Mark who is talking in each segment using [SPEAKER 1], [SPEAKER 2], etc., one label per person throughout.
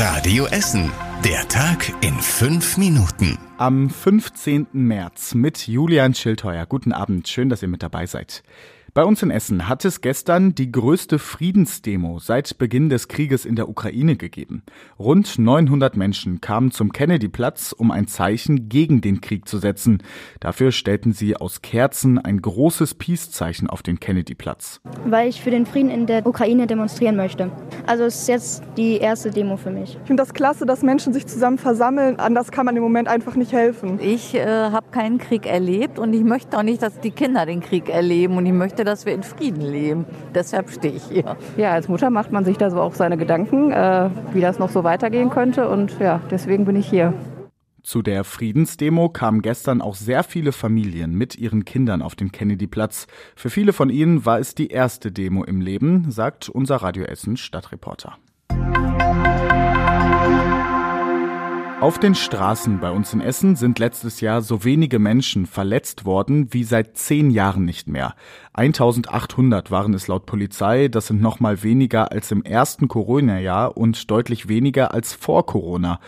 [SPEAKER 1] Radio Essen. Der Tag in fünf Minuten.
[SPEAKER 2] Am 15. März mit Julian Schildheuer. Guten Abend, schön, dass ihr mit dabei seid. Bei uns in Essen hat es gestern die größte Friedensdemo seit Beginn des Krieges in der Ukraine gegeben. Rund 900 Menschen kamen zum Kennedy-Platz, um ein Zeichen gegen den Krieg zu setzen. Dafür stellten sie aus Kerzen ein großes Peace-Zeichen auf den Kennedy-Platz.
[SPEAKER 3] Weil ich für den Frieden in der Ukraine demonstrieren möchte. Also es ist jetzt die erste Demo für mich.
[SPEAKER 4] Ich finde das klasse, dass Menschen sich zusammen versammeln. Anders kann man im Moment einfach nicht helfen.
[SPEAKER 5] Ich äh, habe keinen Krieg erlebt und ich möchte auch nicht, dass die Kinder den Krieg erleben und ich möchte, dass wir in Frieden leben. Deshalb stehe ich hier.
[SPEAKER 6] Ja, als Mutter macht man sich da so auch seine Gedanken, äh, wie das noch so weitergehen könnte. Und ja, deswegen bin ich hier.
[SPEAKER 2] Zu der Friedensdemo kamen gestern auch sehr viele Familien mit ihren Kindern auf den Kennedy-Platz. Für viele von ihnen war es die erste Demo im Leben, sagt unser Radio Essen Stadtreporter. Auf den Straßen bei uns in Essen sind letztes Jahr so wenige Menschen verletzt worden wie seit zehn Jahren nicht mehr. 1800 waren es laut Polizei, das sind noch mal weniger als im ersten Corona-Jahr und deutlich weniger als vor Corona.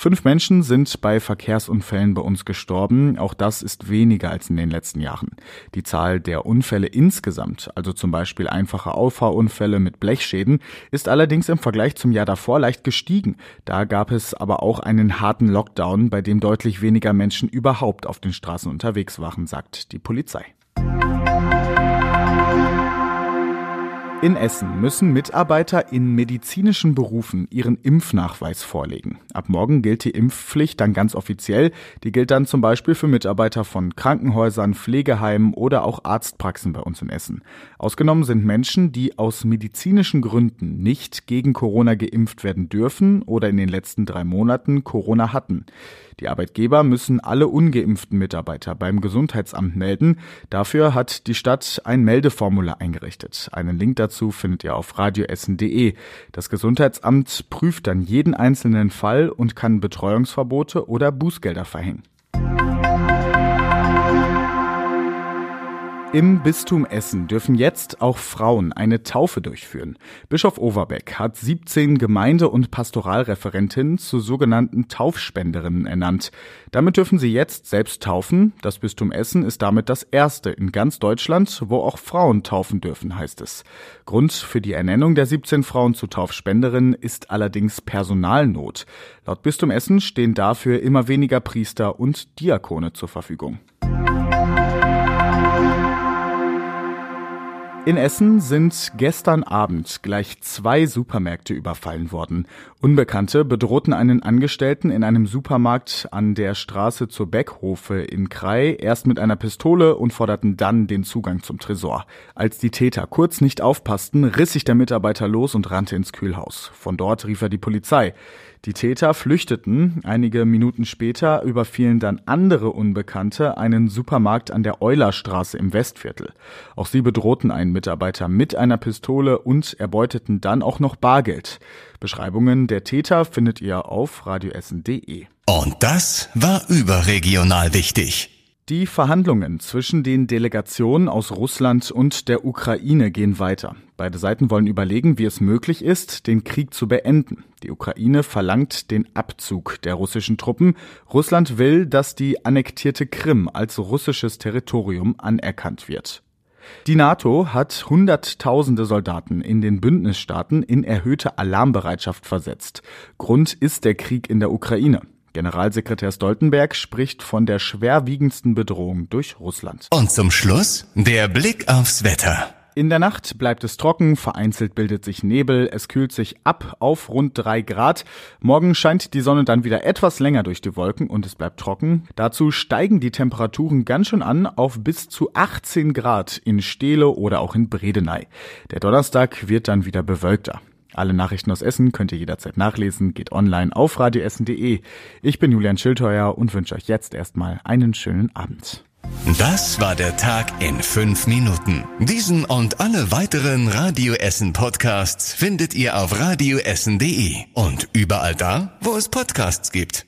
[SPEAKER 2] Fünf Menschen sind bei Verkehrsunfällen bei uns gestorben, auch das ist weniger als in den letzten Jahren. Die Zahl der Unfälle insgesamt, also zum Beispiel einfache Auffahrunfälle mit Blechschäden, ist allerdings im Vergleich zum Jahr davor leicht gestiegen. Da gab es aber auch einen harten Lockdown, bei dem deutlich weniger Menschen überhaupt auf den Straßen unterwegs waren, sagt die Polizei. In Essen müssen Mitarbeiter in medizinischen Berufen ihren Impfnachweis vorlegen. Ab morgen gilt die Impfpflicht dann ganz offiziell. Die gilt dann zum Beispiel für Mitarbeiter von Krankenhäusern, Pflegeheimen oder auch Arztpraxen bei uns in Essen. Ausgenommen sind Menschen, die aus medizinischen Gründen nicht gegen Corona geimpft werden dürfen oder in den letzten drei Monaten Corona hatten. Die Arbeitgeber müssen alle ungeimpften Mitarbeiter beim Gesundheitsamt melden. Dafür hat die Stadt ein Meldeformular eingerichtet. Einen Link dazu findet ihr auf radioessen.de. Das Gesundheitsamt prüft dann jeden einzelnen Fall und kann Betreuungsverbote oder Bußgelder verhängen. Im Bistum Essen dürfen jetzt auch Frauen eine Taufe durchführen. Bischof Overbeck hat 17 Gemeinde- und Pastoralreferentinnen zu sogenannten Taufspenderinnen ernannt. Damit dürfen sie jetzt selbst taufen. Das Bistum Essen ist damit das erste in ganz Deutschland, wo auch Frauen taufen dürfen, heißt es. Grund für die Ernennung der 17 Frauen zu Taufspenderinnen ist allerdings Personalnot. Laut Bistum Essen stehen dafür immer weniger Priester und Diakone zur Verfügung. In Essen sind gestern Abend gleich zwei Supermärkte überfallen worden. Unbekannte bedrohten einen Angestellten in einem Supermarkt an der Straße zur Beckhofe in Krei erst mit einer Pistole und forderten dann den Zugang zum Tresor. Als die Täter kurz nicht aufpassten, riss sich der Mitarbeiter los und rannte ins Kühlhaus. Von dort rief er die Polizei. Die Täter flüchteten. Einige Minuten später überfielen dann andere Unbekannte einen Supermarkt an der Eulerstraße im Westviertel. Auch sie bedrohten einen Mitarbeiter mit einer Pistole und erbeuteten dann auch noch Bargeld. Beschreibungen der Täter findet ihr auf radioessen.de.
[SPEAKER 1] Und das war überregional wichtig.
[SPEAKER 2] Die Verhandlungen zwischen den Delegationen aus Russland und der Ukraine gehen weiter. Beide Seiten wollen überlegen, wie es möglich ist, den Krieg zu beenden. Die Ukraine verlangt den Abzug der russischen Truppen. Russland will, dass die annektierte Krim als russisches Territorium anerkannt wird. Die NATO hat Hunderttausende Soldaten in den Bündnisstaaten in erhöhte Alarmbereitschaft versetzt. Grund ist der Krieg in der Ukraine. Generalsekretär Stoltenberg spricht von der schwerwiegendsten Bedrohung durch Russland.
[SPEAKER 1] Und zum Schluss der Blick aufs Wetter.
[SPEAKER 2] In der Nacht bleibt es trocken, vereinzelt bildet sich Nebel, es kühlt sich ab auf rund drei Grad. Morgen scheint die Sonne dann wieder etwas länger durch die Wolken und es bleibt trocken. Dazu steigen die Temperaturen ganz schön an auf bis zu 18 Grad in Steele oder auch in Bredeney. Der Donnerstag wird dann wieder bewölkter. Alle Nachrichten aus Essen könnt ihr jederzeit nachlesen, geht online auf radioessen.de. Ich bin Julian Schildheuer und wünsche euch jetzt erstmal einen schönen Abend.
[SPEAKER 1] Das war der Tag in fünf Minuten. Diesen und alle weiteren Radio Essen Podcasts findet ihr auf radioessen.de und überall da, wo es Podcasts gibt.